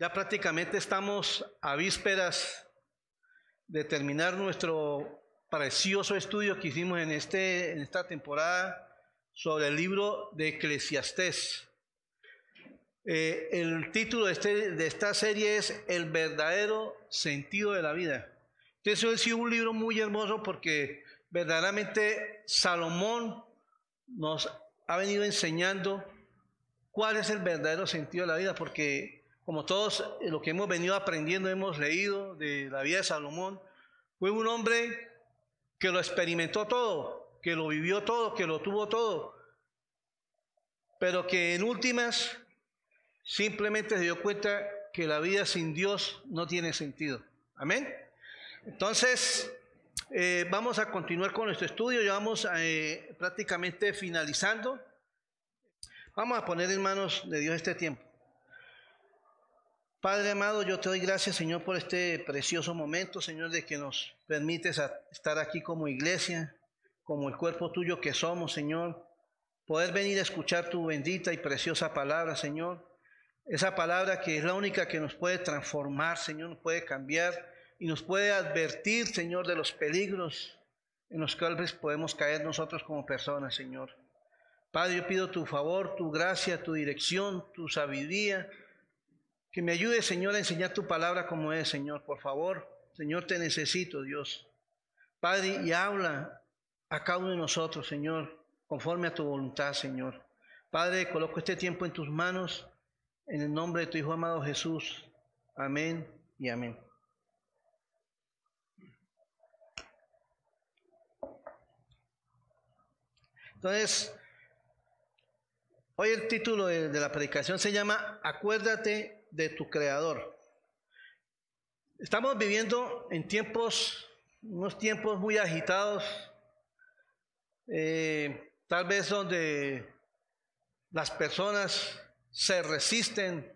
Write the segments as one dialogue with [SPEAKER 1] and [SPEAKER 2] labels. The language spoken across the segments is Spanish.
[SPEAKER 1] Ya prácticamente estamos a vísperas de terminar nuestro precioso estudio que hicimos en, este, esta temporada sobre el libro de Eclesiastés. Eh, el título de, este, de, esta serie es El verdadero sentido de la vida. Entonces, ha sido un libro muy hermoso porque verdaderamente Salomón nos ha venido enseñando cuál es el verdadero sentido de la vida, porque como todos eh, lo que hemos venido aprendiendo, hemos leído de la vida de Salomón, fue un hombre que lo experimentó todo, que lo vivió todo, que lo tuvo todo, pero que en últimas simplemente se dio cuenta que la vida sin Dios no tiene sentido. Amén. Entonces, eh, vamos a continuar con nuestro estudio, ya vamos eh, prácticamente finalizando. Vamos a poner en manos de Dios este tiempo. Padre amado, yo te doy gracias, Señor, por este precioso momento, Señor, de que nos permites estar aquí como iglesia, como el cuerpo tuyo que somos, Señor. Poder venir a escuchar tu bendita y preciosa palabra, Señor. Esa palabra que es la única que nos puede transformar, Señor, nos puede cambiar y nos puede advertir, Señor, de los peligros en los cuales podemos caer nosotros como personas, Señor. Padre, yo pido tu favor, tu gracia, tu dirección, tu sabiduría que me ayude, Señor, a enseñar tu palabra como es, Señor, por favor. Señor, te necesito, Dios. Padre, y habla a cada uno de nosotros, Señor, conforme a tu voluntad, Señor. Padre, coloco este tiempo en tus manos, en el nombre de tu Hijo amado Jesús. Amén y amén. Entonces, hoy el título de, la predicación se llama Acuérdate de tu creador. Estamos viviendo en tiempos, unos tiempos muy agitados, eh, tal vez donde las personas se resisten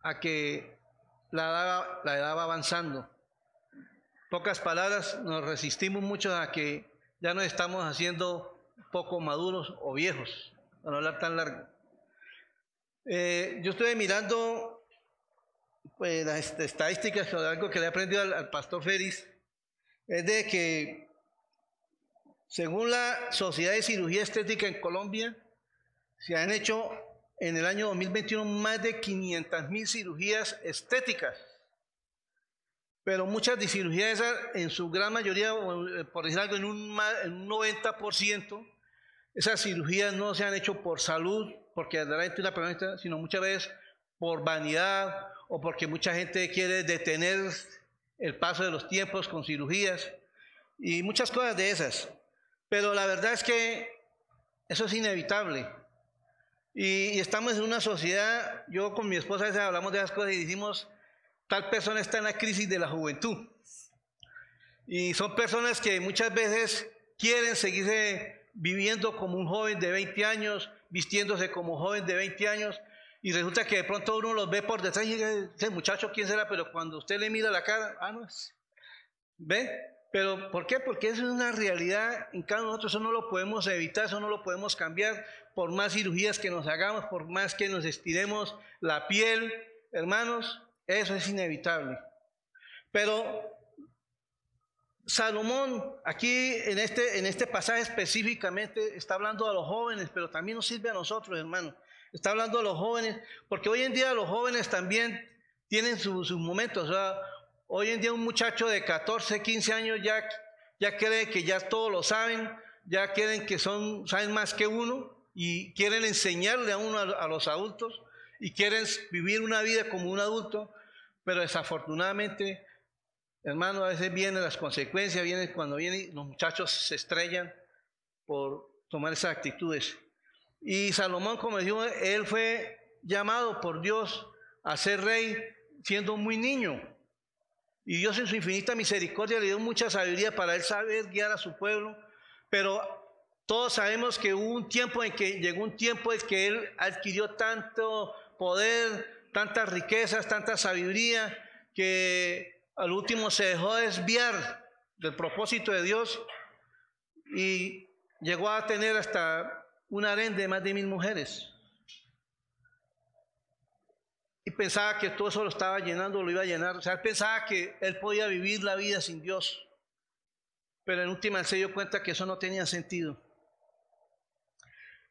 [SPEAKER 1] a que la edad, la edad va avanzando. Pocas palabras, nos resistimos mucho a que ya no estamos haciendo poco maduros o viejos, para no hablar tan largo. Eh, yo estuve mirando pues, las estadísticas algo que le he aprendido al, pastor Félix, es de que según la Sociedad de Cirugía Estética en Colombia, se han hecho en el año 2021 más de 500 mil cirugías estéticas. Pero muchas de cirugías en su gran mayoría, eh, por decir algo, en un, en un 90%, esas cirugías no se han hecho por salud, porque realmente una persona, sino muchas veces por vanidad o porque mucha gente quiere detener el paso de los tiempos con cirugías y muchas cosas de esas. Pero la verdad es que eso es inevitable. Y, estamos en una sociedad, yo con mi esposa a veces hablamos de esas cosas y decimos, tal persona está en la crisis de la juventud. Y son personas que muchas veces quieren seguirse viviendo como un joven de 20 años, vistiéndose como joven de 20 años, y resulta que de pronto uno los ve por detrás y dice, ese muchacho, ¿quién será? Pero cuando usted le mira la cara, ah, no es. ¿Ve? Pero ¿por qué? Porque eso es una realidad en cada uno de nosotros, eso no lo podemos evitar, eso no lo podemos cambiar, por más cirugías que nos hagamos, por más que nos estiremos la piel, hermanos, eso es inevitable. Pero Salomón, aquí en este, en este pasaje específicamente, está hablando a los jóvenes, pero también nos sirve a nosotros, hermanos. Está hablando a los jóvenes, porque hoy en día los jóvenes también tienen sus momentos. hoy en día un muchacho de 14, 15 años ya, ya cree que ya todos lo saben, ya creen que son, saben más que uno y quieren enseñarle a uno a los adultos y quieren vivir una vida como un adulto, pero desafortunadamente Hermano, a veces vienen las consecuencias, vienen cuando vienen los muchachos se estrellan por tomar esas actitudes. Y Salomón, como dijo, él fue llamado por Dios a ser rey siendo muy niño. Y Dios en su infinita misericordia le dio mucha sabiduría para él saber guiar a su pueblo. Pero todos sabemos que hubo un tiempo en que llegó un tiempo en que él adquirió tanto poder, tantas riquezas, tanta sabiduría, que al último se dejó desviar del propósito de Dios y llegó a tener hasta un harén de más de mil mujeres. y pensaba que todo eso lo estaba llenando, lo iba a llenar. O sea, él pensaba que él podía vivir la vida sin Dios. Pero en última se dio cuenta que eso no tenía sentido.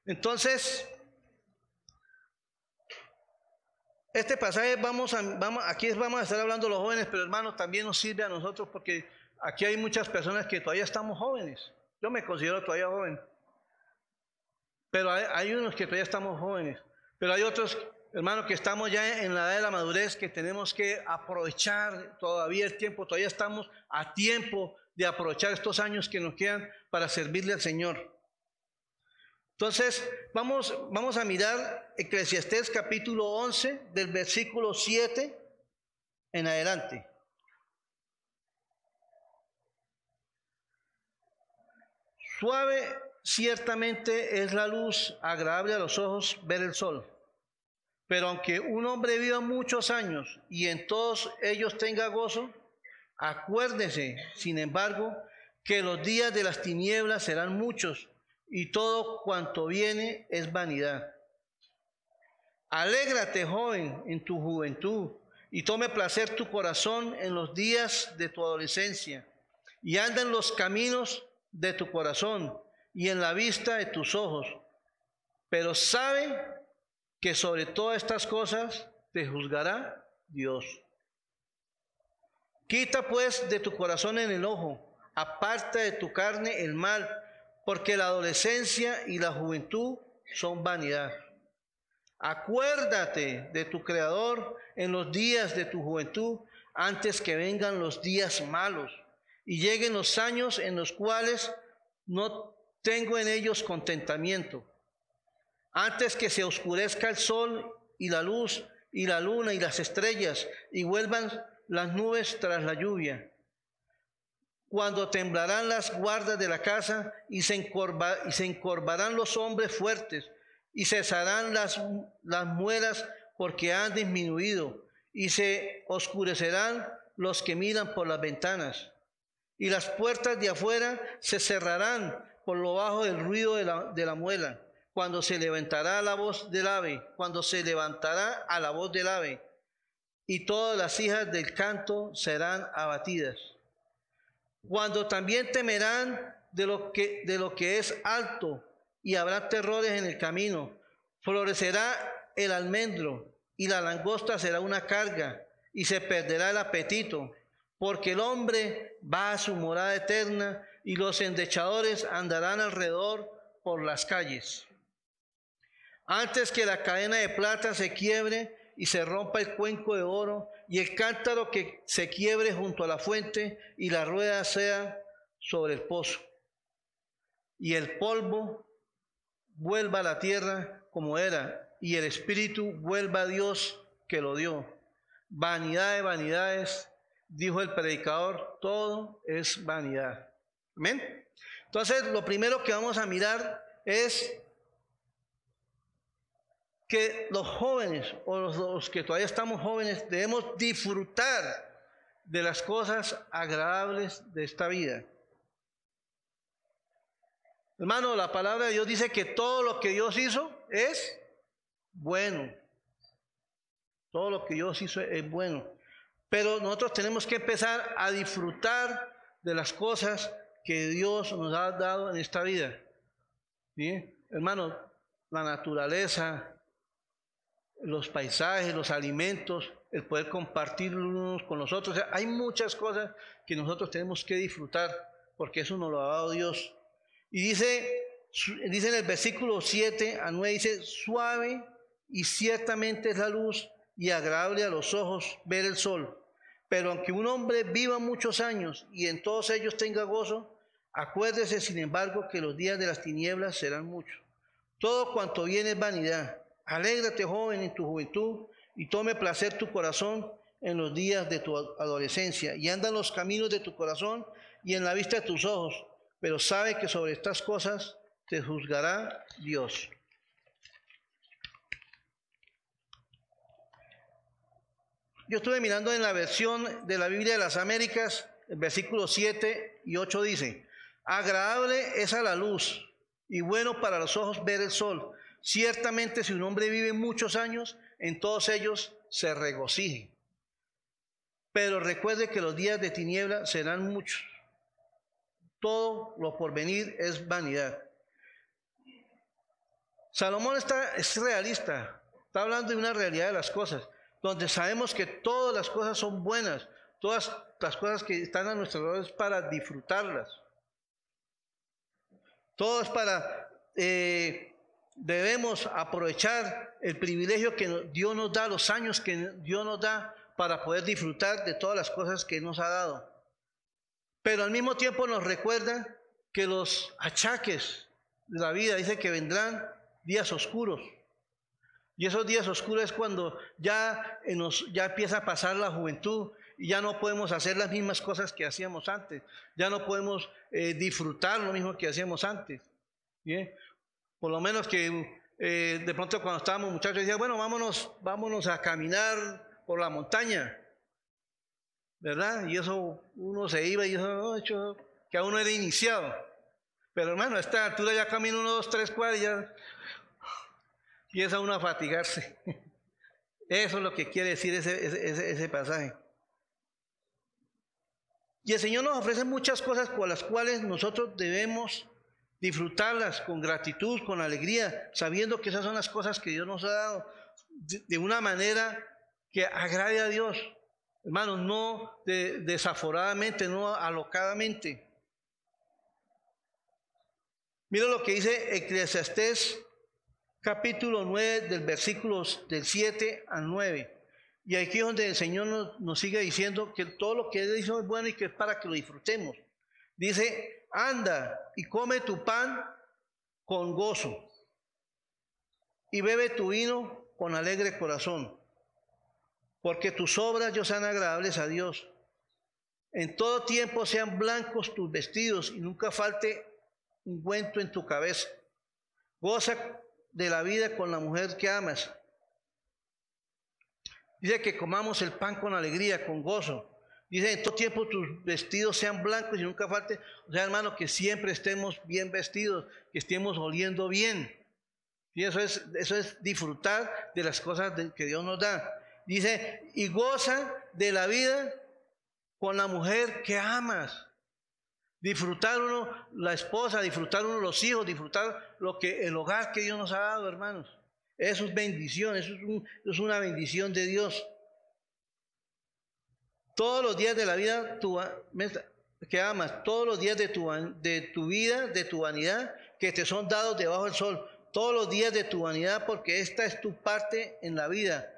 [SPEAKER 1] Entonces, este pasaje vamos a, vamos, aquí vamos a estar hablando los jóvenes, pero hermanos, también nos sirve a nosotros porque aquí hay muchas personas que todavía estamos jóvenes. Yo me considero todavía joven. Pero hay, hay unos que todavía estamos jóvenes. Pero hay otros hermano, que estamos ya en la edad de la madurez, que tenemos que aprovechar todavía el tiempo, todavía estamos a tiempo de aprovechar estos años que nos quedan para servirle al Señor. Entonces, vamos, vamos a mirar Eclesiastés capítulo 11, del versículo 7 en adelante. Suave ciertamente es la luz, agradable a los ojos ver el sol pero aunque un hombre viva muchos años y en todos ellos tenga gozo, acuérdese, sin embargo, que los días de las tinieblas serán muchos y todo cuanto viene es vanidad. Alégrate, joven, en tu juventud y tome placer tu corazón en los días de tu adolescencia y anda en los caminos de tu corazón y en la vista de tus ojos. Pero sabe que sobre todas estas cosas te juzgará Dios. Quita pues de tu corazón en el ojo, aparta de tu carne el mal, porque la adolescencia y la juventud son vanidad. Acuérdate de tu Creador en los días de tu juventud, antes que vengan los días malos y lleguen los años en los cuales no tengo en ellos contentamiento antes que se oscurezca el sol y la luz y la luna y las estrellas y vuelvan las nubes tras la lluvia. Cuando temblarán las guardas de la casa y se, y se encorvarán los hombres fuertes y cesarán las, las muelas porque han disminuido y se oscurecerán los que miran por las ventanas. Y las puertas de afuera se cerrarán por lo bajo del ruido de la, de la muela cuando se levantará la voz del ave, cuando se levantará a la voz del ave, y todas las hijas del canto serán abatidas. Cuando también temerán de lo que, de lo que es alto, y habrá terrores en el camino. Florecerá el almendro, y la langosta será una carga, y se perderá el apetito, porque el hombre va a su morada eterna, y los endechadores andarán alrededor por las calles. Antes que la cadena de plata se quiebre y se rompa el cuenco de oro y el cántaro que se quiebre junto a la fuente y la rueda sea sobre el pozo. Y el polvo vuelva a la tierra como era y el espíritu vuelva a Dios que lo dio. Vanidad de vanidades, dijo el predicador, todo es vanidad. Amén. Entonces, lo primero que vamos a mirar es que los jóvenes o los, que todavía estamos jóvenes debemos disfrutar de las cosas agradables de esta vida. Hermano, la palabra de Dios dice que todo lo que Dios hizo es bueno. Todo lo que Dios hizo es bueno. Pero nosotros tenemos que empezar a disfrutar de las cosas que Dios nos ha dado en esta vida. Hermano, la naturaleza, los paisajes, los alimentos, el poder compartir unos con los otros. hay muchas cosas que nosotros tenemos que disfrutar porque eso nos lo ha dado Dios. Y dice, dice en el versículo 7 a 9, dice, suave y ciertamente es la luz y agradable a los ojos ver el sol. Pero aunque un hombre viva muchos años y en todos ellos tenga gozo, acuérdese sin embargo que los días de las tinieblas serán muchos. Todo cuanto viene es vanidad Alégrate, joven, en tu juventud y tome placer tu corazón en los días de tu adolescencia y anda en los caminos de tu corazón y en la vista de tus ojos, pero sabe que sobre estas cosas te juzgará Dios. Yo estuve mirando en la versión de la Biblia de las Américas, el versículo 7 y 8 dice, agradable es a la luz y bueno para los ojos ver el sol Ciertamente si un hombre vive muchos años, en todos ellos se regocije. Pero recuerde que los días de tiniebla serán muchos. Todo lo por venir es vanidad. Salomón está, es realista, está hablando de una realidad de las cosas, donde sabemos que todas las cosas son buenas, todas las cosas que están a nuestro alrededor es para disfrutarlas. Todo es para, eh, debemos aprovechar el privilegio que Dios nos da, los años que Dios nos da para poder disfrutar de todas las cosas que nos ha dado. Pero al mismo tiempo nos recuerda que los achaques de la vida dice que vendrán días oscuros. Y esos días oscuros es cuando ya, nos, ya empieza a pasar la juventud y ya no podemos hacer las mismas cosas que hacíamos antes. Ya no podemos eh, disfrutar lo mismo que hacíamos antes. ¿bien? Por lo menos que eh, de pronto cuando estábamos muchachos decían, bueno, vámonos, vámonos a caminar por la montaña, ¿verdad? Y eso uno se iba y eso, oh, que aún no era iniciado. Pero hermano, a esta altura ya camina uno, dos, tres cuadras y ya empieza uno a fatigarse. Eso es lo que quiere decir ese, ese, ese pasaje. Y el Señor nos ofrece muchas cosas por las cuales nosotros debemos disfrutarlas con gratitud, con alegría, sabiendo que esas son las cosas que Dios nos ha dado de una manera que agrade a Dios. Hermanos, no desaforadamente, no alocadamente. Mira lo que dice Eclesiastés capítulo 9 del versículo del 7 al 9. Y aquí es donde el Señor nos, nos, sigue diciendo que todo lo que Él hizo es bueno y que es para que lo disfrutemos. Dice, anda y come tu pan con gozo y bebe tu vino con alegre corazón porque tus obras yo sean agradables a Dios. En todo tiempo sean blancos tus vestidos y nunca falte un ungüento en tu cabeza. Goza de la vida con la mujer que amas. Dice que comamos el pan con alegría, con gozo. Dice, en todo tiempo tus vestidos sean blancos y nunca falte. O sea, hermano, que siempre estemos bien vestidos, que estemos oliendo bien. Y eso es, eso es disfrutar de las cosas que Dios nos da. Dice, y goza de la vida con la mujer que amas. Disfrutar uno la esposa, disfrutar uno los hijos, disfrutar lo que el hogar que Dios nos ha dado, hermanos. Eso es bendición, eso es, una bendición de Dios. Todos los días de la vida que amas, todos los días de tu, tu vida, de tu vanidad, que te son dados debajo del sol, todos los días de tu vanidad, porque esta es tu parte en la vida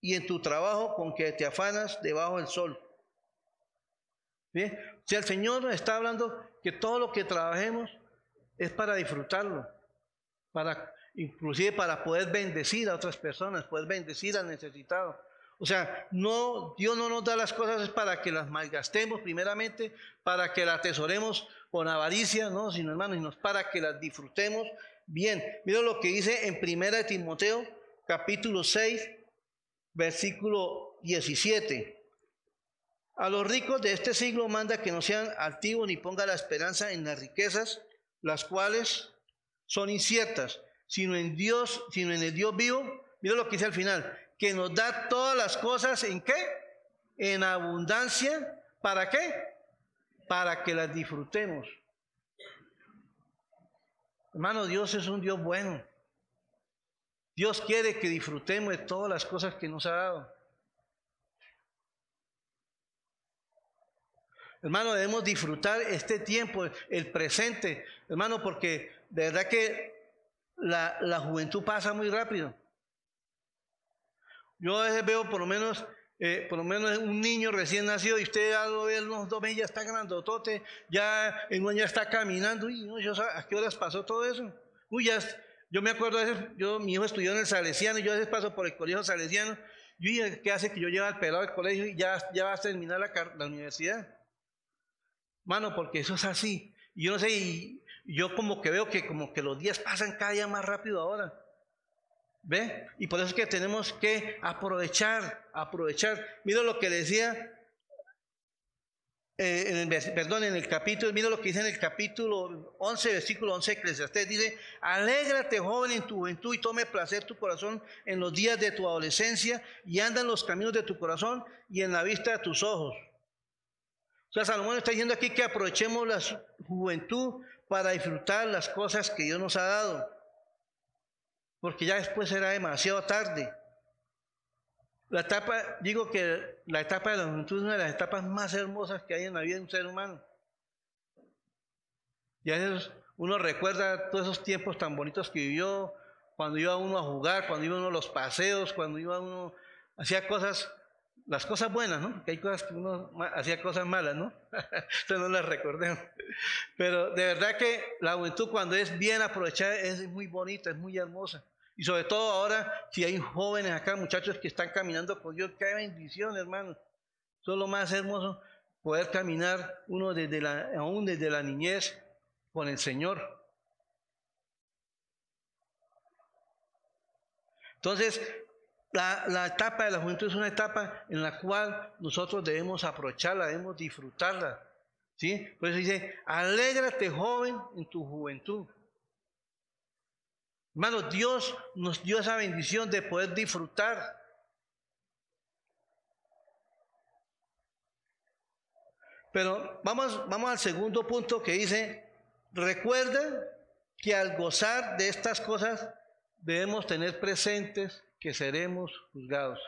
[SPEAKER 1] y en tu trabajo con que te afanas debajo del sol. Bien, el Señor está hablando que todo lo que trabajemos es para disfrutarlo, para inclusive para poder bendecir a otras personas, poder bendecir al necesitado. O sea, no, Dios no nos da las cosas para que las malgastemos primeramente, para que las atesoremos con avaricia, no, sino hermanos, sino para que las disfrutemos bien. Mira lo que dice en Primera Timoteo, capítulo 6, versículo 17. A los ricos de este siglo manda que no sean altivos ni ponga la esperanza en las riquezas, las cuales son inciertas, sino en Dios, sino en el Dios vivo. Mira lo que dice al final, que nos da todas las cosas en qué? En abundancia. ¿Para qué? Para que las disfrutemos. Hermano, Dios es un Dios bueno. Dios quiere que disfrutemos de todas las cosas que nos ha dado. Hermano, debemos disfrutar este tiempo, el presente, hermano, porque de verdad que la, juventud pasa muy rápido. Yo a veces veo por lo menos, eh, por lo menos un niño recién nacido y usted ya lo ve unos dos meses, ya está grandotote, ya en un año está caminando. Uy, no, yo, ¿a qué horas pasó todo eso? Uy, ya, yo me acuerdo, yo, mi hijo estudió en el Salesiano y yo a veces paso por el colegio Salesiano. Y ¿qué hace que yo lleve al pelado al colegio y ya, ya va a terminar la, la universidad? Mano, porque eso es así. Y yo no sé, y yo como que veo que como que los días pasan cada día más rápido ahora. ¿Ve? Y por eso es que tenemos que aprovechar, aprovechar. Mira lo que decía eh, en el, perdón, en el capítulo, mira lo que dice en el capítulo 11, versículo 11 de Eclesiastés, dice, alégrate joven en tu juventud y tome placer tu corazón en los días de tu adolescencia y anda en los caminos de tu corazón y en la vista de tus ojos. O sea, Salomón está diciendo aquí que aprovechemos la juventud para disfrutar las cosas que Dios nos ha dado, porque ya después será demasiado tarde. La etapa, digo que la etapa de la juventud es una de las etapas más hermosas que hay en la vida de un ser humano. Y a veces uno recuerda todos esos tiempos tan bonitos que vivió, cuando iba uno a jugar, cuando iba uno a los paseos, cuando iba uno, hacía cosas, las cosas buenas, ¿no? Porque hay cosas que uno hacía cosas malas, ¿no? Entonces no las recordemos. Pero de verdad que la juventud cuando es bien aprovechada es muy bonita, es muy hermosa. Y sobre todo ahora, si hay jóvenes acá, muchachos que están caminando con Dios, qué bendición, hermano. Eso es lo más hermoso, poder caminar uno desde la, aún desde la niñez con el Señor. Entonces, la, etapa de la juventud es una etapa en la cual nosotros debemos aprovecharla, debemos disfrutarla. ¿sí? Por eso dice, alégrate joven en tu juventud. Hermano, Dios nos dio esa bendición de poder disfrutar. Pero vamos, vamos al segundo punto que dice, recuerda que al gozar de estas cosas debemos tener presentes que seremos juzgados.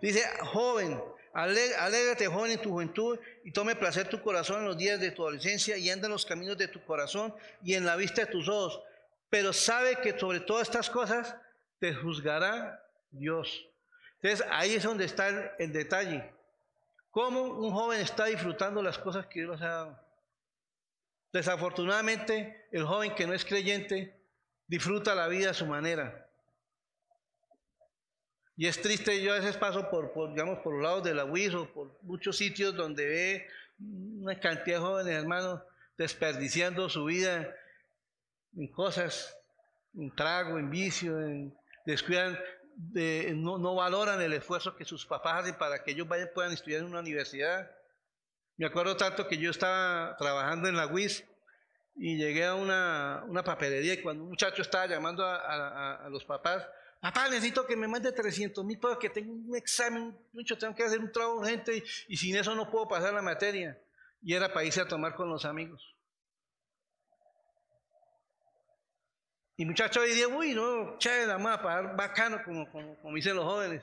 [SPEAKER 1] Dice, joven, Alégrate, joven, en tu juventud y tome placer tu corazón en los días de tu adolescencia y anda en los caminos de tu corazón y en la vista de tus ojos. Pero sabe que sobre todas estas cosas te juzgará Dios. Entonces ahí es donde está el, detalle. ¿Cómo un joven está disfrutando las cosas que Dios ha dado? Desafortunadamente, el joven que no es creyente disfruta la vida a su manera. Y es triste, yo a veces paso por, digamos, por los lados de la UIS o por muchos sitios donde ve una cantidad de jóvenes hermanos desperdiciando su vida en cosas, en trago, en vicio, en, descuidan, de, no, no, valoran el esfuerzo que sus papás hacen para que ellos vayan, puedan estudiar en una universidad. Me acuerdo tanto que yo estaba trabajando en la UIS y llegué a una, una papelería y cuando un muchacho estaba llamando a, a los papás, Papá, necesito que me mande 300 mil para que tenga un examen, mucho, tengo que hacer un trabajo urgente y, sin eso no puedo pasar la materia. Y era para irse a tomar con los amigos. Y muchachos hoy día, uy, no, chévere, la más, pagar bacano, como, como, como dicen los jóvenes.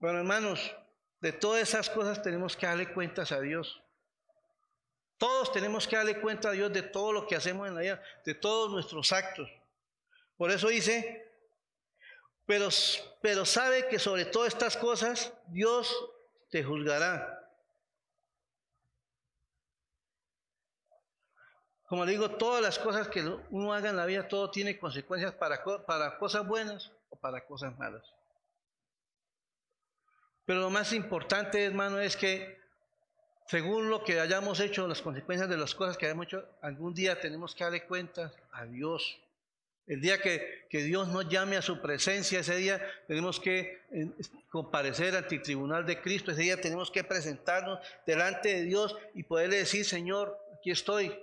[SPEAKER 1] Bueno, hermanos, de todas esas cosas tenemos que darle cuentas a Dios. Todos tenemos que darle cuenta a Dios de todo lo que hacemos en la vida, de todos nuestros actos. Por eso dice, pero, pero sabe que sobre todas estas cosas Dios te juzgará. Como le digo, todas las cosas que uno haga en la vida, todo tiene consecuencias para, para cosas buenas o para cosas malas. Pero lo más importante, hermano, es que según lo que hayamos hecho, las consecuencias de las cosas que hayamos hecho, algún día tenemos que darle cuenta a Dios. El día que, Dios nos llame a su presencia, ese día tenemos que eh, comparecer ante el tribunal de Cristo, ese día tenemos que presentarnos delante de Dios y poderle decir, Señor, aquí estoy.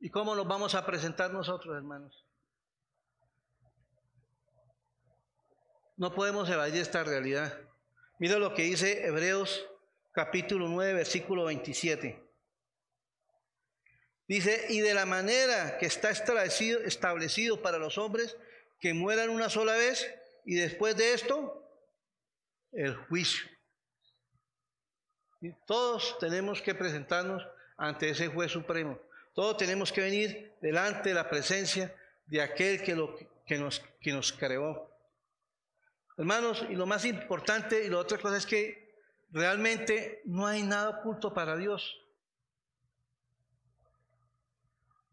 [SPEAKER 1] ¿Y cómo nos vamos a presentar nosotros, hermanos? No podemos evadir esta realidad. Mira lo que dice Hebreos capítulo 9, versículo 27. Dice, y de la manera que está establecido, establecido para los hombres que mueran una sola vez y después de esto, el juicio. Todos tenemos que presentarnos ante ese juez supremo. Todos tenemos que venir delante de la presencia de aquel que, lo, que, nos, que nos creó. Hermanos, y lo más importante y la otra cosa es que realmente no hay nada oculto para Dios.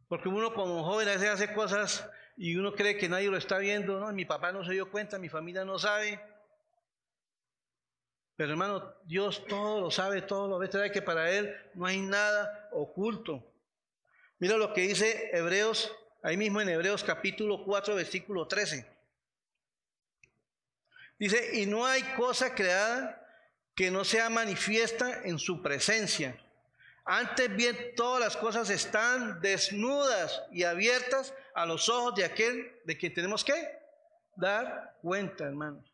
[SPEAKER 1] Porque uno como joven a veces hace cosas y uno cree que nadie lo está viendo, ¿no? Mi papá no se dio cuenta, mi familia no sabe. Pero hermano, Dios todo lo sabe, todo lo ve, sabe que para Él no hay nada oculto. Mira lo que dice Hebreos, ahí mismo en Hebreos capítulo 4, versículo 13. Dice, y no hay cosa creada que no sea manifiesta en su presencia. Antes bien, todas las cosas están desnudas y abiertas a los ojos de aquel de quien tenemos que dar cuenta, hermanos.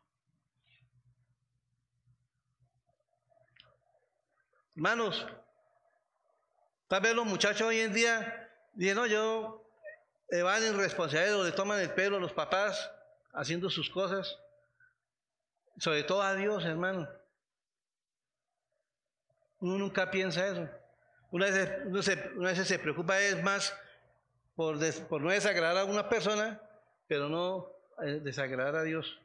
[SPEAKER 1] Hermanos, tal vez los muchachos hoy en día dicen, no, yo van en o le toman el pelo a los papás haciendo sus cosas, sobre todo a Dios, hermano. Uno nunca piensa eso. Una vez, uno se, una vez se preocupa es más por, por no desagradar a una persona, pero no eh, desagradar a Dios.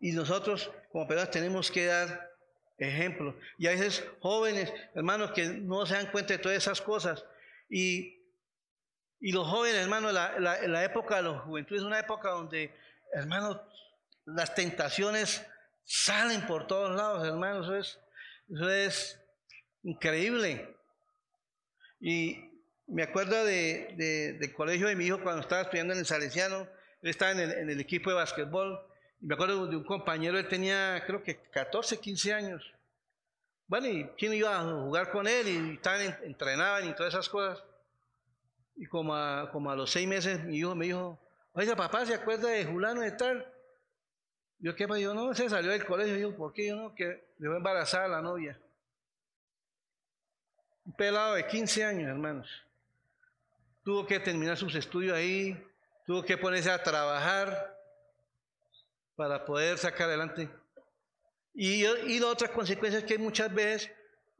[SPEAKER 1] Y nosotros como personas tenemos que dar ejemplo. Y a veces jóvenes, hermanos, que no se dan cuenta de todas esas cosas. Y, y los jóvenes, hermanos, la, la, la época de la juventud es una época donde, hermanos, las tentaciones salen por todos lados, hermanos. Eso es, eso es increíble. Y me acuerdo de, del colegio de mi hijo cuando estaba estudiando en el Salesiano, él estaba en el, en el equipo de básquetbol. Y me acuerdo de un compañero, él tenía creo que 14, 15 años. Bueno, y quién iba a jugar con él y estaban, entrenaban y todas esas cosas. Y como a, como a los seis meses mi hijo me dijo, oiga papá, ¿se acuerda de Julano de tal? Yo qué, yo no, se salió del colegio. Yo, ¿por qué? Yo no, que debo embarazar a la novia. Un pelado de 15 años, hermanos. Tuvo que terminar sus estudios ahí, tuvo que ponerse a trabajar para poder sacar adelante. Y, y la otra consecuencia es que muchas veces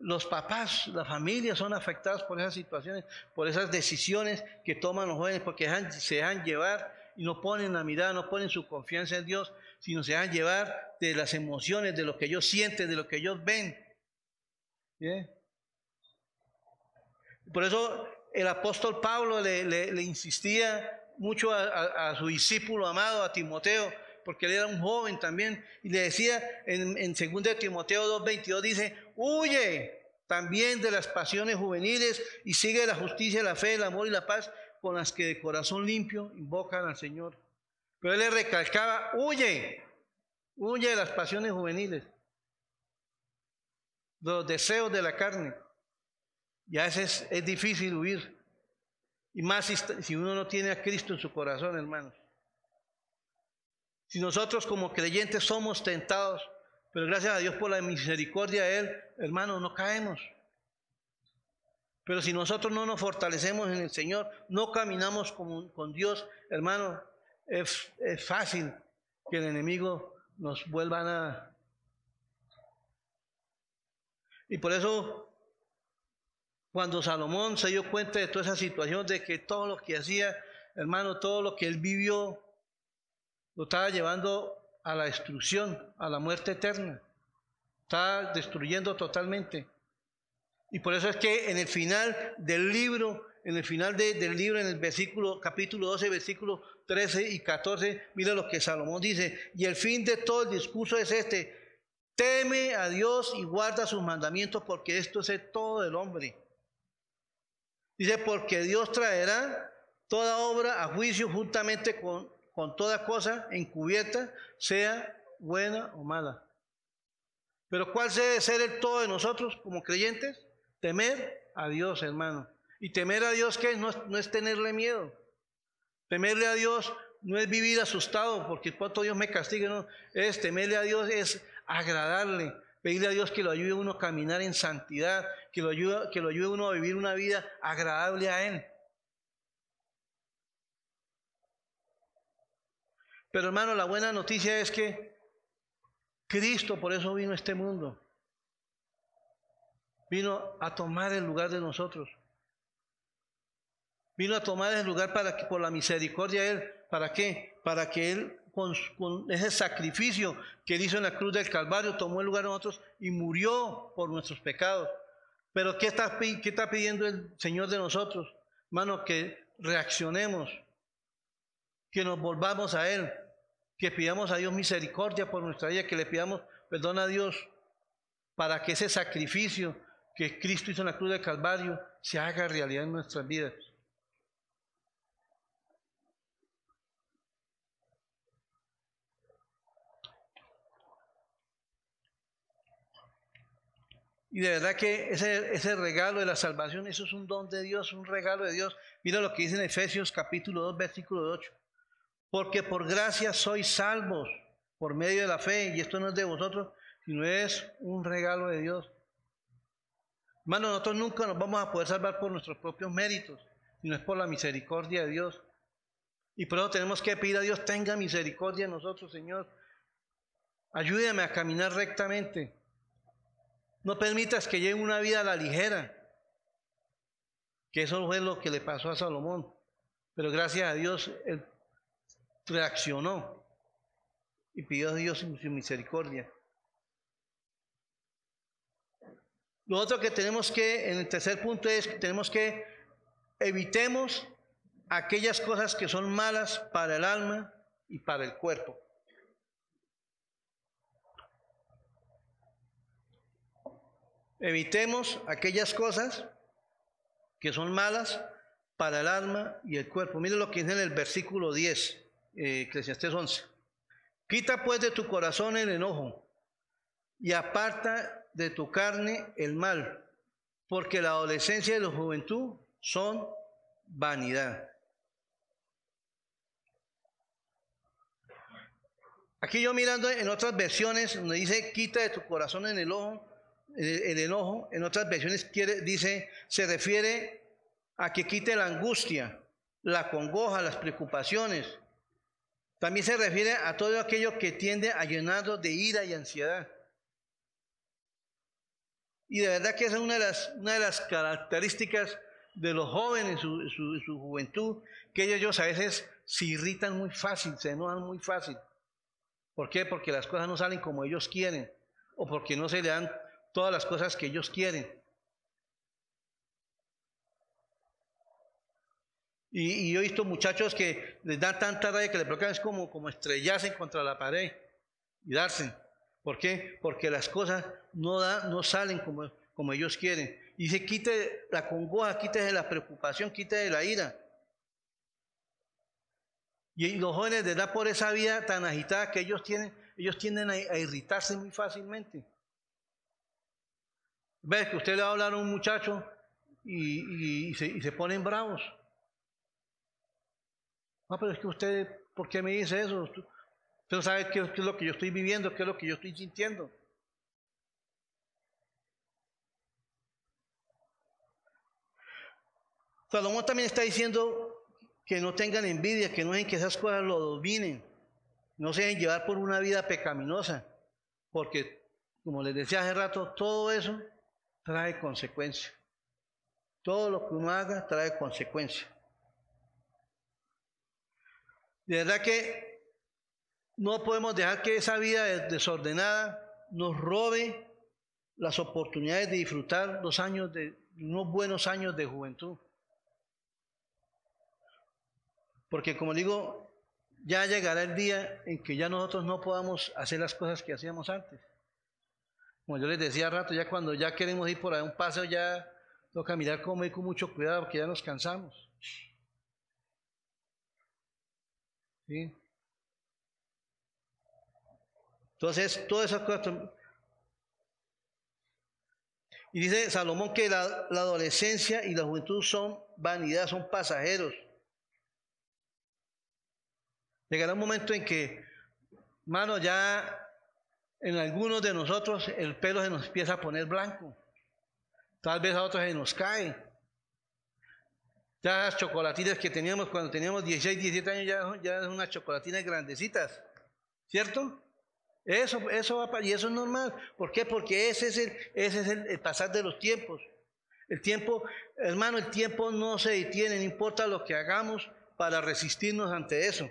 [SPEAKER 1] los papás, la familia son afectados por esas situaciones, por esas decisiones que toman los jóvenes, porque se dejan llevar y no ponen la mirada, no ponen su confianza en Dios, sino se dejan llevar de las emociones, de lo que ellos sienten, de lo que ellos ven. Por eso el apóstol Pablo le, insistía mucho a, su discípulo amado, a Timoteo, porque él era un joven también, y le decía en, en 2 Timoteo 2.22, dice, huye también de las pasiones juveniles y sigue la justicia, la fe, el amor y la paz con las que de corazón limpio invocan al Señor. Pero él le recalcaba, huye, huye de las pasiones juveniles, los deseos de la carne. Y a veces es difícil huir. Y más si, uno no tiene a Cristo en su corazón, hermanos. Si nosotros como creyentes somos tentados, pero gracias a Dios por la misericordia de Él, hermanos, no caemos. Pero si nosotros no nos fortalecemos en el Señor, no caminamos con, con Dios, hermano, es, es fácil que el enemigo nos vuelva a... Y por eso cuando Salomón se dio cuenta de toda esa situación, de que todo lo que hacía, hermano, todo lo que él vivió, lo estaba llevando a la destrucción, a la muerte eterna. Estaba destruyendo totalmente. Y por eso es que en el final del libro, en el final del libro, en el versículo, capítulo 12, versículo 13 y 14, mira lo que Salomón dice. Y el fin de todo el discurso es este. Teme a Dios y guarda sus mandamientos porque esto es todo del hombre. Dice, porque Dios traerá toda obra a juicio juntamente con, con toda cosa encubierta, sea buena o mala. Pero ¿cuál debe ser el todo de nosotros como creyentes? Temer a Dios, hermano. Y temer a Dios, ¿qué? No no es tenerle miedo. Temerle a Dios no es vivir asustado porque pronto Dios me castigue, no. Es temerle a Dios, es agradarle, Pedirle a Dios que lo ayude a uno a caminar en santidad, que lo ayude, que lo ayude a uno a vivir una vida agradable a Él. Pero hermano, la buena noticia es que Cristo por eso vino a este mundo. Vino a tomar el lugar de nosotros. Vino a tomar el lugar para que por la misericordia de Él, ¿para qué? Para que Él con, ese sacrificio que él hizo en la cruz del Calvario, tomó el lugar de nosotros y murió por nuestros pecados. Pero ¿qué está, qué está pidiendo el Señor de nosotros? Hermano, que reaccionemos, que nos volvamos a Él, que pidamos a Dios misericordia por nuestra vida, que le pidamos perdón a Dios para que ese sacrificio que Cristo hizo en la cruz del Calvario se haga realidad en nuestras vidas. Y de verdad que ese, regalo de la salvación, eso es un don de Dios, un regalo de Dios. Mira lo que dice en Efesios capítulo 2, versículo 8. Porque por gracia sois salvos por medio de la fe, y esto no es de vosotros, sino es un regalo de Dios. Hermano, nosotros nunca nos vamos a poder salvar por nuestros propios méritos, sino es por la misericordia de Dios. Y por eso tenemos que pedir a Dios, tenga misericordia de nosotros, Señor. Ayúdame a caminar rectamente. No permitas que lleve una vida a la ligera. Que eso fue lo que le pasó a Salomón. Pero gracias a Dios, él reaccionó y pidió a Dios su misericordia. Lo otro que tenemos que, en el tercer punto, es que tenemos que evitemos aquellas cosas que son malas para el alma y para el cuerpo. Evitemos aquellas cosas que son malas para el alma y el cuerpo. Mire lo que dice en el versículo 10, eh, Eclesiastés 11. Quita pues de tu corazón el enojo y aparta de tu carne el mal, porque la adolescencia y la juventud son vanidad. Aquí yo mirando en otras versiones donde dice quita de tu corazón en el ojo, el, enojo, en otras versiones quiere, dice, se refiere a que quite la angustia, la congoja, las preocupaciones. También se refiere a todo aquello que tiende a llenarnos de ira y ansiedad. Y de verdad que esa es una de las, una de las características de los jóvenes en su, su, su juventud, que ellos a veces se irritan muy fácil, se enojan muy fácil. ¿Por qué? Porque las cosas no salen como ellos quieren o porque no se le dan todas las cosas que ellos quieren. Y, yo he visto muchachos que les dan tanta rabia que le provocan es como, como estrellarse contra la pared y darse. ¿Por qué? Porque las cosas no, da, no salen como, como ellos quieren. Y se quite la congoja, quite la preocupación, quite la ira. Y los jóvenes de edad por esa vida tan agitada que ellos tienen, ellos tienden a irritarse muy fácilmente. Ves que usted le va a hablar a un muchacho y, se, ponen bravos. No, pero es que usted, ¿por qué me dice eso? Usted no sabe qué, es lo que yo estoy viviendo, qué es lo que yo estoy sintiendo. Salomón también está diciendo que no tengan envidia, que no dejen que esas cosas lo dominen, no se dejen llevar por una vida pecaminosa, porque, como les decía hace rato, todo eso trae consecuencia. Todo lo que uno haga trae consecuencia. De verdad que no podemos dejar que esa vida desordenada nos robe las oportunidades de disfrutar los años de unos buenos años de juventud. Porque como digo, ya llegará el día en que ya nosotros no podamos hacer las cosas que hacíamos antes. Como yo les decía rato, ya cuando ya queremos ir por ahí un paseo, ya toca mirar cómo ir con mucho cuidado porque ya nos cansamos. ¿Sí? Entonces, todas esas cosas. Y dice Salomón que la, adolescencia y la juventud son vanidad, son pasajeros. Llegará un momento en que, mano, ya en algunos de nosotros el pelo se nos empieza a poner blanco. Tal vez a otros se nos cae. Ya las chocolatinas que teníamos cuando teníamos 16, 17 años ya, ya son unas chocolatinas grandecitas. ¿Cierto? Eso, eso va y eso es normal. ¿Por qué? Porque ese es, el, ese es el pasar de los tiempos. El tiempo, hermano, el tiempo no se detiene, no importa lo que hagamos para resistirnos ante eso.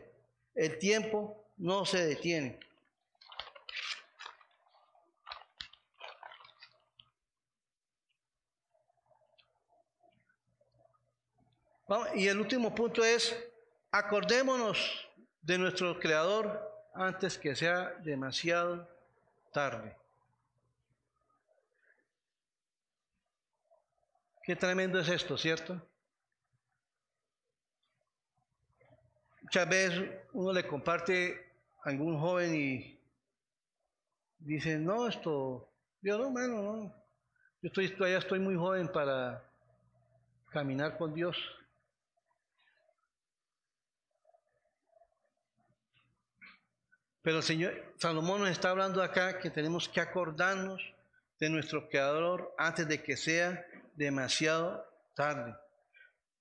[SPEAKER 1] El tiempo no se detiene. Y el último punto es, acordémonos de nuestro Creador antes que sea demasiado tarde. Qué tremendo es esto, ¿cierto? Muchas veces uno le comparte a algún joven y dice, no, esto, Dios no, bueno, no. Yo estoy, todavía estoy muy joven para caminar con Dios. Pero el Señor Salomón nos está hablando acá que tenemos que acordarnos de nuestro Creador antes de que sea demasiado tarde.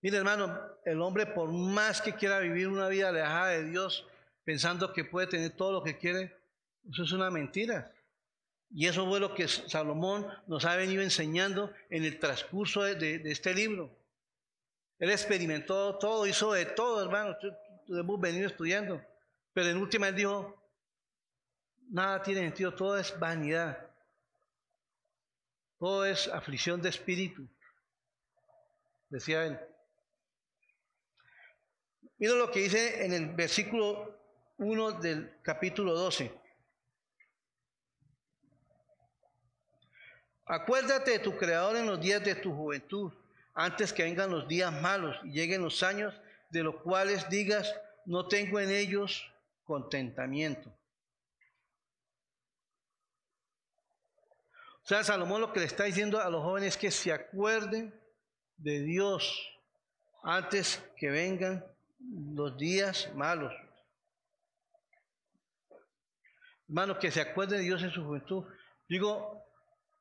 [SPEAKER 1] Mire hermano, el hombre por más que quiera vivir una vida alejada de Dios, pensando que puede tener todo lo que quiere, eso es una mentira. Y eso fue lo que Salomón nos ha venido enseñando en el transcurso de, este libro. Él experimentó todo, hizo de todo, hermano. Hemos venido estudiando. Pero en última él dijo, nada tiene sentido, todo es vanidad. Todo es aflicción de espíritu. Decía él. Mira lo que dice en el versículo 1 del capítulo 12. Acuérdate de tu Creador en los días de tu juventud, antes que vengan los días malos y lleguen los años de los cuales digas, no tengo en ellos contentamiento. Sea, Salomón lo que le está diciendo a los jóvenes es que se acuerden de Dios antes que vengan los días malos. Hermanos, que se acuerden de Dios en su juventud. Digo,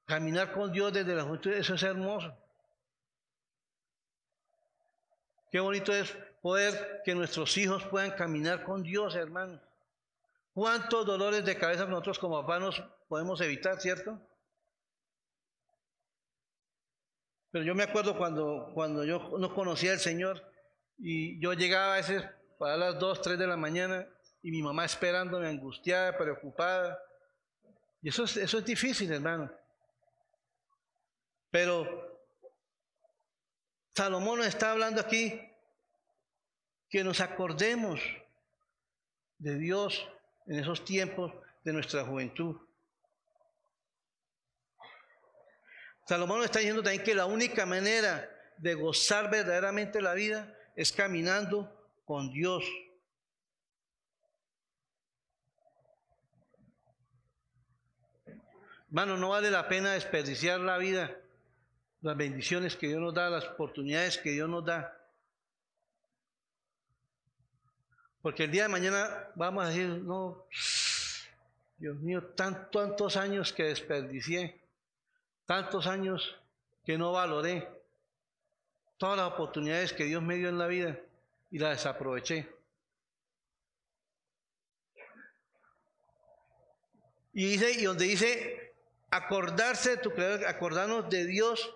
[SPEAKER 1] Caminar con Dios desde la juventud, eso es hermoso. Qué bonito es poder que nuestros hijos puedan caminar con Dios, hermano. ¿Cuántos dolores de cabeza nosotros como papás nos podemos evitar, cierto? Pero yo me acuerdo cuando, cuando yo no conocía al Señor y yo llegaba a veces para las 2, 3 de la mañana y mi mamá esperándome angustiada, preocupada. Y eso es, eso es difícil, hermano. Pero Salomón nos está hablando aquí que nos acordemos de Dios en esos tiempos de nuestra juventud. Salomón está diciendo también que la única manera de gozar verdaderamente la vida es caminando con Dios. Hermano, no vale la pena desperdiciar la vida las bendiciones que Dios nos da, las oportunidades que Dios nos da. Porque el día de mañana vamos a decir, no, Dios mío, tantos años que desperdicié, tantos años que no valoré, todas las oportunidades que Dios me dio en la vida y las desaproveché. Y dice, y donde dice, acordarse, tu acordarnos de Dios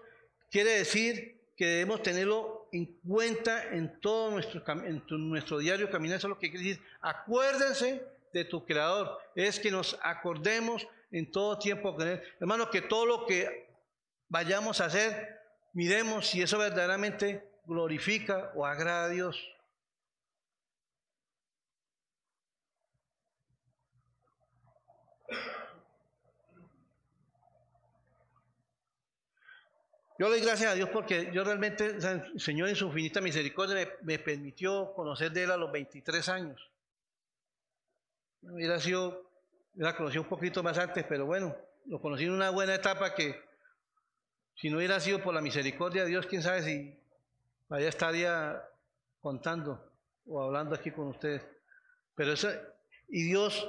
[SPEAKER 1] Quiere decir que debemos tenerlo en cuenta en todo nuestro, en nuestro diario caminar. Eso es lo que quiere decir. Acuérdense de tu Creador. Es que nos acordemos en todo tiempo. Hermano, que todo lo que vayamos a hacer, miremos si eso verdaderamente glorifica o agrada a Dios. Yo le doy gracias a Dios porque yo realmente, el Señor en su infinita misericordia me, permitió conocer de Él a los 23 años. Hubiera sido, hubiera conocido un poquito más antes, pero bueno, lo conocí en una buena etapa que si no hubiera sido por la misericordia de Dios, quién sabe si allá estaría contando o hablando aquí con ustedes. Pero eso, y Dios,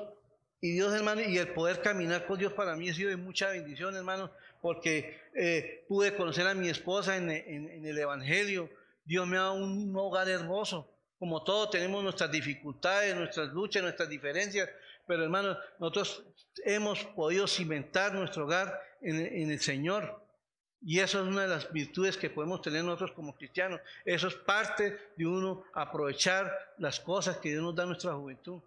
[SPEAKER 1] y Dios hermano, y el poder caminar con Dios para mí ha sido de mucha bendición, hermano, porque eh, pude conocer a mi esposa en, el Evangelio. Dios me ha dado un hogar hermoso. Como todos tenemos nuestras dificultades, nuestras luchas, nuestras diferencias, pero hermanos, nosotros hemos podido cimentar nuestro hogar en, el Señor. Y eso es una de las virtudes que podemos tener nosotros como cristianos. Eso es parte de uno aprovechar las cosas que Dios nos da en nuestra juventud.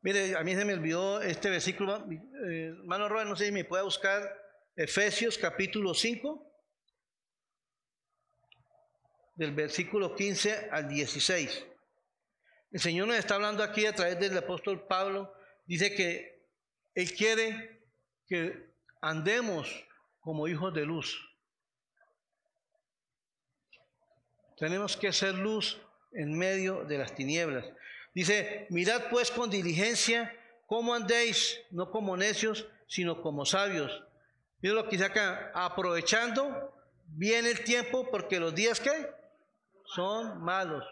[SPEAKER 1] Mire, a mí se me olvidó este versículo. Eh, hermano Robert, no sé si me puede buscar Efesios capítulo 5, del versículo 15 al 16. El Señor nos está hablando aquí a través del apóstol Pablo. Dice que Él quiere que andemos como hijos de luz. Tenemos que ser luz en medio de las tinieblas. Dice, mirad pues con diligencia ¿Cómo andéis? No como necios, sino como sabios. Mira lo que dice acá, aprovechando bien el tiempo porque los días que son malos.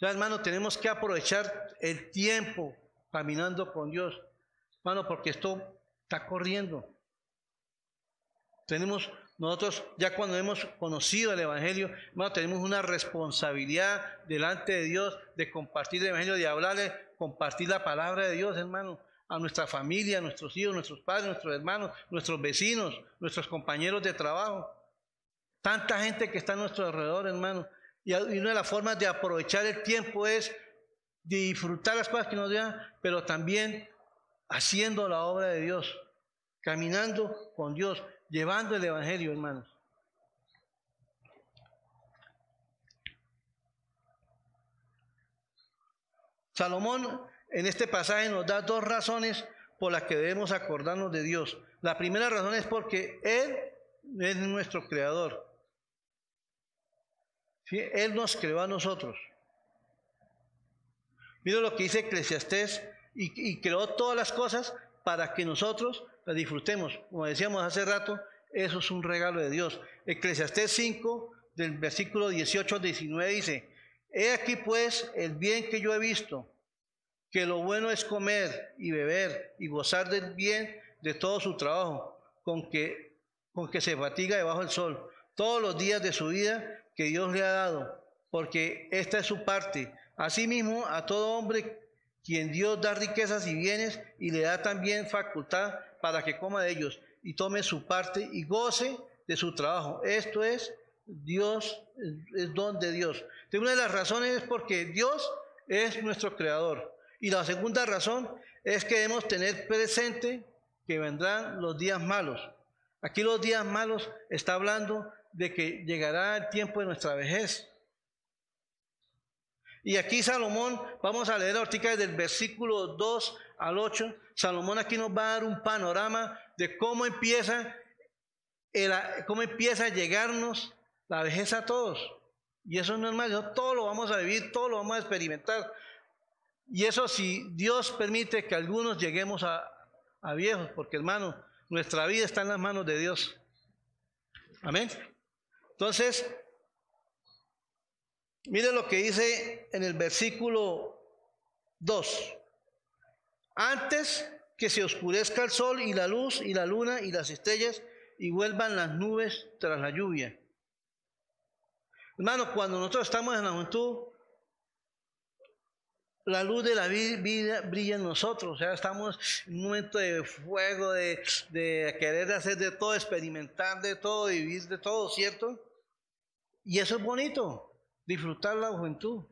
[SPEAKER 1] Ya hermano, tenemos que aprovechar el tiempo caminando con Dios. Hermano, porque esto está corriendo. Tenemos nosotros, ya cuando hemos conocido el Evangelio, hermano, tenemos una responsabilidad delante de Dios de compartir el Evangelio, de hablarle, compartir la palabra de Dios, hermano, a nuestra familia, a nuestros hijos, nuestros padres, nuestros hermanos, nuestros vecinos, nuestros compañeros de trabajo. Tanta gente que está a nuestro alrededor, hermano. Y una de las formas de aprovechar el tiempo es disfrutar las cosas que nos dan, pero también haciendo la obra de Dios, caminando con Dios, llevando el Evangelio, hermanos. Salomón en este pasaje nos da dos razones por las que debemos acordarnos de Dios. La primera razón es porque Él es nuestro creador. Él nos creó a nosotros. Mira lo que dice Eclesiastés y, creó todas las cosas para que nosotros la disfrutemos. Como decíamos hace rato, eso es un regalo de Dios. Eclesiastés 5, del versículo 18 al 19 dice, He aquí pues el bien que yo he visto, que lo bueno es comer y beber y gozar del bien de todo su trabajo, con que, con que se fatiga debajo del sol, todos los días de su vida que Dios le ha dado, porque esta es su parte. Asimismo, a todo hombre quien Dios da riquezas y bienes y le da también facultad para que coma de ellos y tome su parte y goce de su trabajo. Esto es Dios, es don de Dios. una de las razones es porque Dios es nuestro creador. Y la segunda razón es que debemos tener presente que vendrán los días malos. Aquí los días malos está hablando de que llegará el tiempo de nuestra vejez. Y aquí Salomón, vamos a leer ahorita del versículo 2 al 8, Salomón aquí nos va a dar un panorama de cómo empieza, cómo empieza a llegarnos la vejez a todos. Y eso no es malo, todo lo vamos a vivir, todo lo vamos a experimentar. Y eso si Dios permite que algunos lleguemos a, a viejos, porque hermano, nuestra vida está en las manos de Dios. Amén. Entonces, Mire lo que dice en el versículo 2. Antes que se oscurezca el sol y la luz y la luna y las estrellas y vuelvan las nubes tras la lluvia. Hermano, cuando nosotros estamos en la juventud, la luz de la vida brilla en nosotros. O sea, estamos en un momento de fuego, de, de querer hacer de todo, experimentar de todo, vivir de todo, ¿cierto? Y eso es bonito disfrutar la juventud.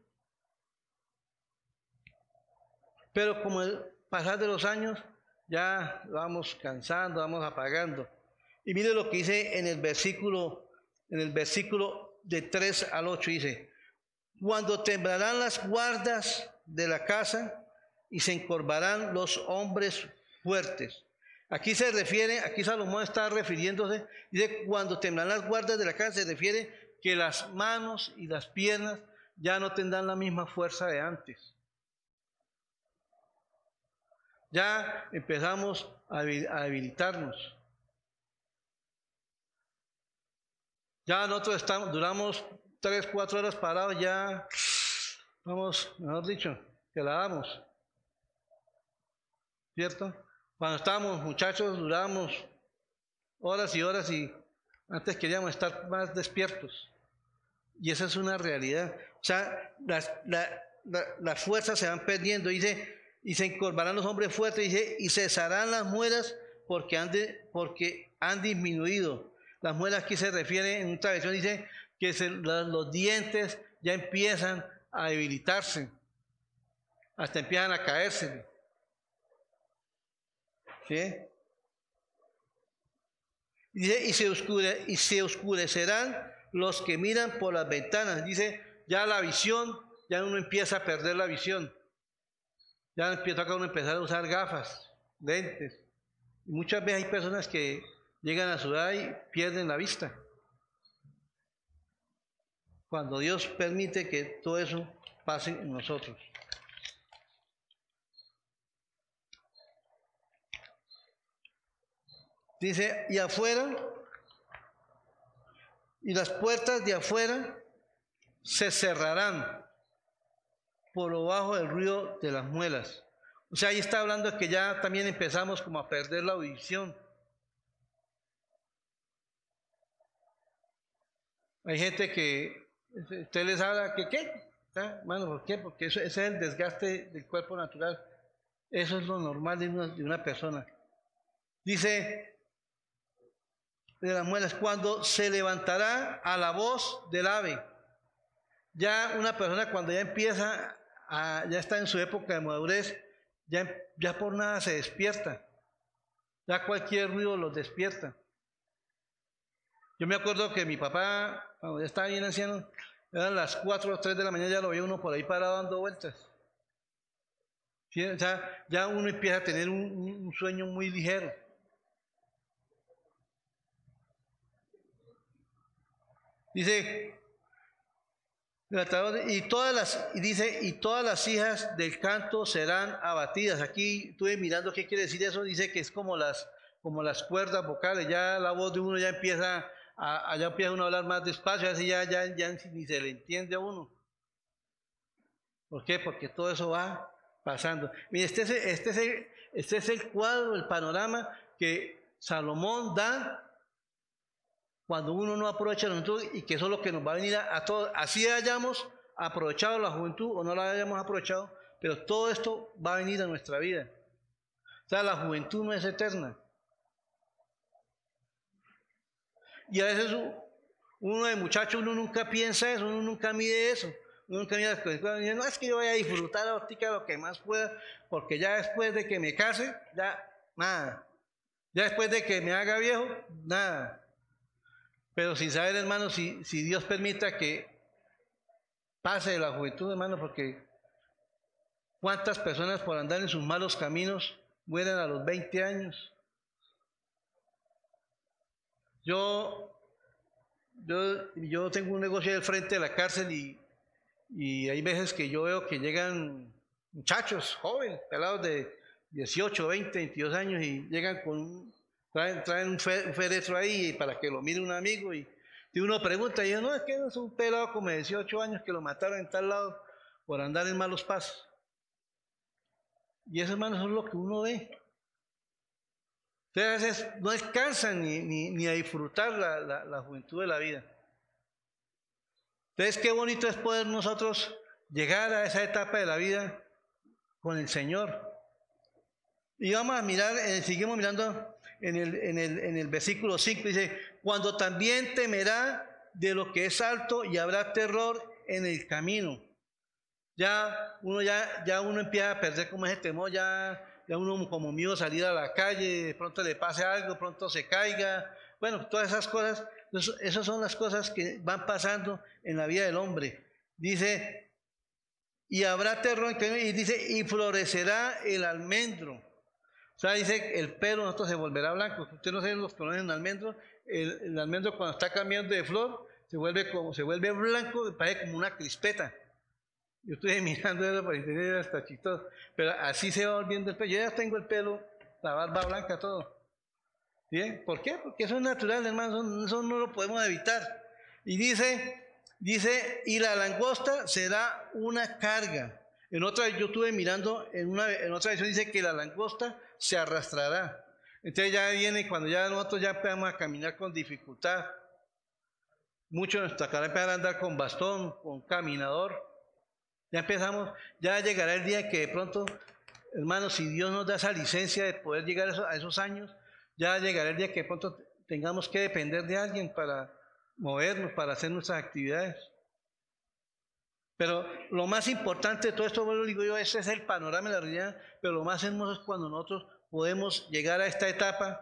[SPEAKER 1] Pero como el pasar de los años, ya vamos cansando, vamos apagando. Y mire lo que dice en el versículo, en el versículo de 3 al 8, dice, cuando temblarán las guardas de la casa y se encorvarán los hombres fuertes. Aquí se refiere, aquí Salomón está refiriéndose, dice, cuando temblarán las guardas de la casa, se refiere que las manos y las piernas ya no tendrán la misma fuerza de antes. Ya empezamos a debilitarnos. Ya nosotros estamos, duramos tres, cuatro horas parados, ya vamos, mejor dicho, que la damos. ¿Cierto? Cuando estábamos muchachos durábamos horas y horas y antes queríamos estar más despiertos. Y esa es una realidad. O sea, las, la, fuerzas se van perdiendo. Dice, y se encorvarán los hombres fuertes. Dice, y cesarán las muelas porque han, porque han disminuido. Las muelas aquí se refiere, en otra versión dice que los dientes ya empiezan a debilitarse. Hasta empiezan a caerse. ¿Sí? Dice, y se, oscure, y se oscurecerán los que miran por las ventanas. Dice, ya la visión, ya uno empieza a perder la visión. Ya empieza a uno empezar a usar gafas, lentes. Muchas veces hay personas que llegan a su edad y pierden la vista. Cuando Dios permite que todo eso pase en nosotros. Dice, y afuera, y las puertas de afuera se cerrarán por debajo del ruido de las muelas. O sea, ahí está hablando de que ya también empezamos como a perder la audición. Hay gente que usted les habla que qué, bueno, ¿por qué? Porque eso, ese es el desgaste del cuerpo natural. Eso es lo normal de una, de una persona. Dice de las muelas, cuando se levantará a la voz del ave. Ya una persona cuando ya empieza, a, ya está en su época de madurez, ya, ya por nada se despierta. Ya cualquier ruido los despierta. Yo me acuerdo que mi papá, cuando ya estaba bien anciano, eran las 4 o 3 de la mañana, ya lo veía uno por ahí parado dando vueltas. Ya uno empieza a tener un, sueño muy ligero. Dice, y todas las, y dice, y todas las hijas del canto serán abatidas. Aquí estuve mirando qué quiere decir eso. Dice que es como las, como las cuerdas vocales. Ya la voz de uno ya empieza allá empieza uno a hablar más despacio, así ya, ya, ya ni se le entiende a uno. ¿Por qué? Porque todo eso va pasando. Mire, este es, este, es el, este es el cuadro, el panorama que Salomón da cuando uno no aprovecha la juventud y que eso es lo que nos va a venir a, a todos. Así hayamos aprovechado la juventud o no la hayamos aprovechado, pero todo esto va a venir a nuestra vida. O sea, la juventud no es eterna. Y a veces uno de muchacho, uno nunca piensa eso, uno nunca mide eso. Uno nunca mide las no es que yo vaya a disfrutar ahorita lo que más pueda, porque ya después de que me case, ya nada. Ya después de que me haga viejo, nada. Pero sin saber, hermano, si, Dios permita que pase la juventud, hermano, porque cuántas personas por andar en sus malos caminos mueren a los 20 años. Yo, yo, yo tengo un negocio al frente de la cárcel y, y hay veces que yo veo que llegan muchachos jóvenes, pelados de 18, 20, 22 años y llegan con, traen, traen un, féretro ahí para que lo mire un amigo y, y uno pregunta y yo, no, es que es un pelado como de 18 años que lo mataron en tal lado por andar en malos pasos. Y eso, hermano, es lo que uno ve. Entonces a veces no alcanzan ni, a disfrutar la, juventud de la vida. Entonces qué bonito es poder nosotros llegar a esa etapa de la vida con el Señor. Y vamos a mirar, eh, seguimos mirando en el, en, el, en el versículo 5, dice, cuando también temerá de lo que es alto y habrá terror en el camino. Ya uno, ya, ya uno empieza a perder como ese temor, ya ya uno como mío salir a la calle, pronto le pase algo, pronto se caiga. Bueno, todas esas cosas, esas son las cosas que van pasando en la vida del hombre. Dice, y habrá terror, y dice, y florecerá el almendro. O sea, dice, el pelo nosotros se volverá blanco. Usted no sabe los colores en almendro. El, el almendro cuando está cambiando de flor, se vuelve como, se vuelve blanco, parece como una crispeta. Yo estoy mirando eso para entender hasta chistoso. Pero así se va volviendo el pelo. Yo ya tengo el pelo, la barba blanca, todo. ¿Bien? ¿Por qué? Porque eso es natural, hermano. Eso, no lo podemos evitar. Y dice, dice, y la langosta será una carga. En otra, yo estuve mirando, en, una, en otra edición dice que la langosta se arrastrará. Entonces ya viene, cuando ya nosotros ya empezamos a caminar con dificultad, muchos nos tocará empezar a andar con bastón, con caminador, ya empezamos, ya llegará el día que de pronto, hermanos, si Dios nos da esa licencia de poder llegar a esos años, ya llegará el día que de pronto tengamos que depender de alguien para movernos, para hacer nuestras actividades. Pero lo más importante de todo esto, bueno, digo yo, ese es el panorama de la realidad, pero lo más hermoso es cuando nosotros podemos llegar a esta etapa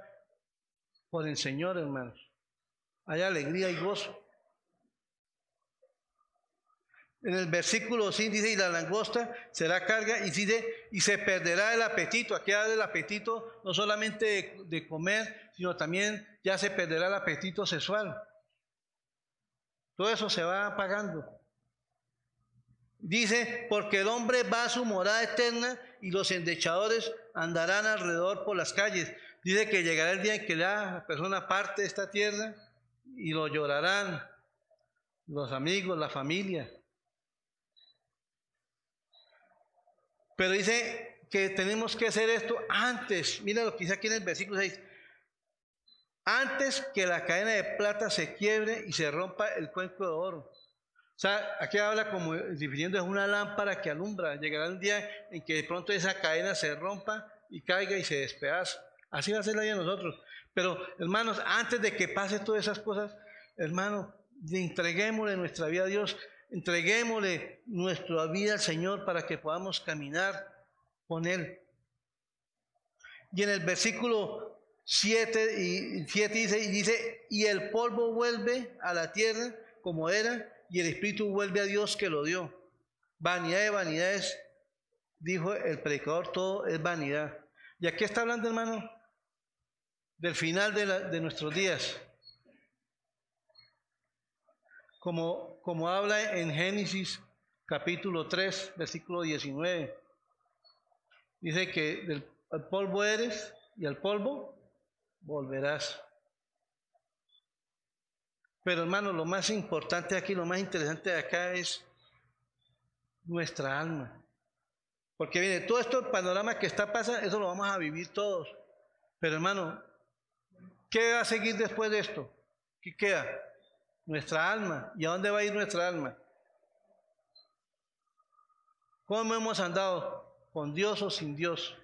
[SPEAKER 1] por el Señor, hermanos. Hay alegría y gozo. En el versículo 5 dice, y la langosta será carga, y dice, y se perderá el apetito. Aquí habla el apetito no solamente de, comer, sino también ya se perderá el apetito sexual. Todo eso se va apagando. Dice, porque el hombre va a su morada eterna y los endechadores andarán alrededor por las calles. Dice que llegará el día en que la persona parte de esta tierra y lo llorarán los amigos, la familia. Pero dice que tenemos que hacer esto antes. Mira lo que dice aquí en el versículo 6. Antes que la cadena de plata se quiebre y se rompa el cuenco de oro. O sea, aquí habla como difiriendo es una lámpara que alumbra. Llegará el día en que de pronto esa cadena se rompa y caiga y se despedaza. Así va a ser la vida de nosotros. Pero, hermanos, antes de que pase todas esas cosas, hermano, entreguémosle nuestra vida a Dios, entreguémosle nuestra vida al Señor para que podamos caminar con Él. Y en el versículo 7, y 7 dice, y dice, y el polvo vuelve a la tierra como era, y el Espíritu vuelve a Dios que lo dio. Vanidad de vanidades, dijo el predicador, todo es vanidad. ¿Y aquí está hablando, hermano? Del final de, de nuestros días. Como, como habla en Génesis capítulo 3, versículo 19. Dice que del polvo eres y al polvo volverás. Pero hermano, lo más importante aquí, lo más interesante de acá es nuestra alma. Porque viene todo esto, panorama que está pasando, eso lo vamos a vivir todos. Pero hermano, ¿qué va a seguir después de esto? ¿Qué queda? Nuestra alma. ¿Y a dónde va a ir nuestra alma? ¿Cómo hemos andado? ¿Con Dios o sin Dios?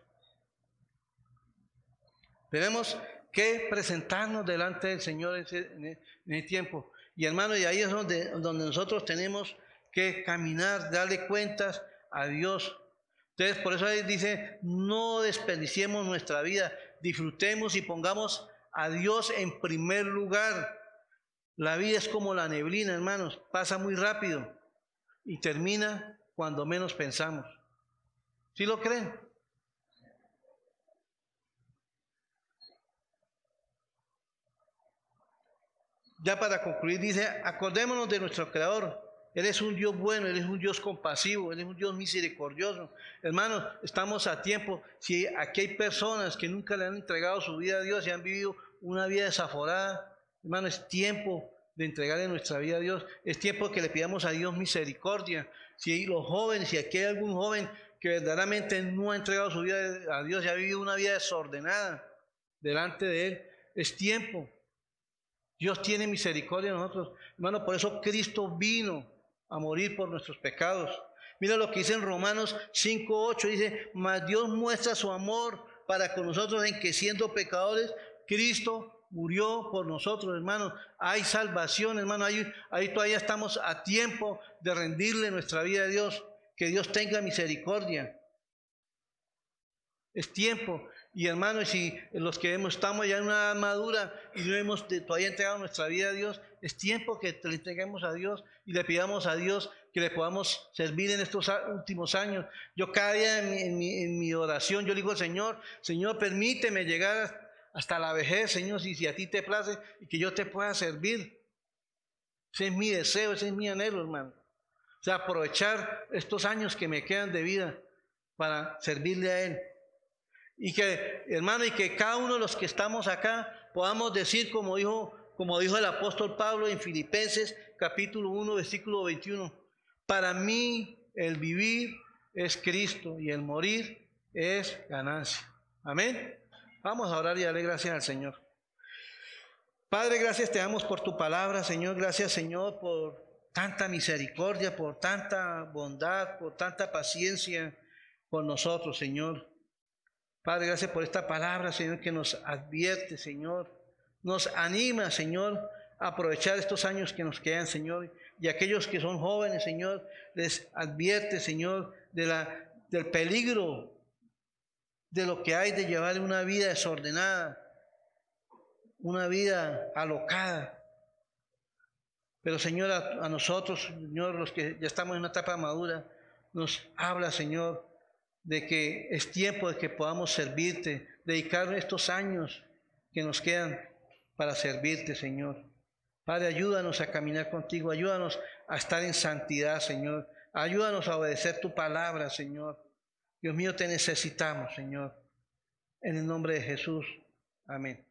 [SPEAKER 1] Tenemos que presentarnos delante del Señor en ese, tiempo. Y hermano, y ahí es donde, donde nosotros tenemos que caminar, darle cuentas a Dios. Entonces, por eso ahí dice, no desperdiciemos nuestra vida, disfrutemos y pongamos a Dios en primer lugar. La vida es como la neblina, hermanos, pasa muy rápido y termina cuando menos pensamos. ¿Sí lo creen? Ya para concluir, dice, acordémonos de nuestro Creador. Él es un Dios bueno, Él es un Dios compasivo, Él es un Dios misericordioso. Hermanos, estamos a tiempo. Si aquí hay personas que nunca le han entregado su vida a Dios y han vivido una vida desaforada, hermano, es tiempo de entregarle nuestra vida a Dios. Es tiempo que le pidamos a Dios misericordia. Si hay los jóvenes, si aquí hay algún joven que verdaderamente no ha entregado su vida a Dios y ha vivido una vida desordenada delante de Él, es tiempo Dios tiene misericordia de nosotros. Hermano, por eso Cristo vino a morir por nuestros pecados. Mira lo que dice en Romanos 5.8, dice, mas Dios muestra su amor para con nosotros en que siendo pecadores, Cristo murió por nosotros, hermano. Hay salvación, hermano. Ahí, ahí todavía estamos a tiempo de rendirle nuestra vida a Dios. Que Dios tenga misericordia. Es tiempo. Y hermanos, si los que estamos ya en una madura y no hemos todavía entregado nuestra vida a Dios, es tiempo que le entreguemos a Dios y le pidamos a Dios que le podamos servir en estos últimos años. Yo cada día en mi, oración, yo digo Señor, Señor, permíteme llegar hasta la vejez, Señor, si, si a ti te place y que yo te pueda servir. Ese es mi deseo, ese es mi anhelo, hermano. O sea, aprovechar estos años que me quedan de vida para servirle a Él. Y que, hermano, y que cada uno de los que estamos acá podamos decir como dijo, como dijo el apóstol Pablo en Filipenses capítulo 1, versículo 21, para mí el vivir es Cristo y el morir es ganancia. Amén. Vamos a orar y darle gracias al Señor. Padre, gracias te damos por tu palabra, Señor. Gracias, Señor, por tanta misericordia, por tanta bondad, por tanta paciencia con nosotros, Señor. Padre, gracias por esta palabra, Señor, que nos advierte, Señor. Nos anima, Señor, a aprovechar estos años que nos quedan, Señor. Y aquellos que son jóvenes, Señor, les advierte, Señor, del peligro de lo que hay de llevar una vida desordenada, una vida alocada. Pero Señor, a, nosotros, Señor, los que ya estamos en una etapa madura, nos habla, Señor, de que es tiempo de que podamos servirte, dedicar estos años que nos quedan para servirte, Señor. Padre, ayúdanos a caminar contigo, ayúdanos a estar en santidad, Señor. Ayúdanos a obedecer tu palabra, Señor. Dios mío, te necesitamos, Señor. En el nombre de Jesús. Amén.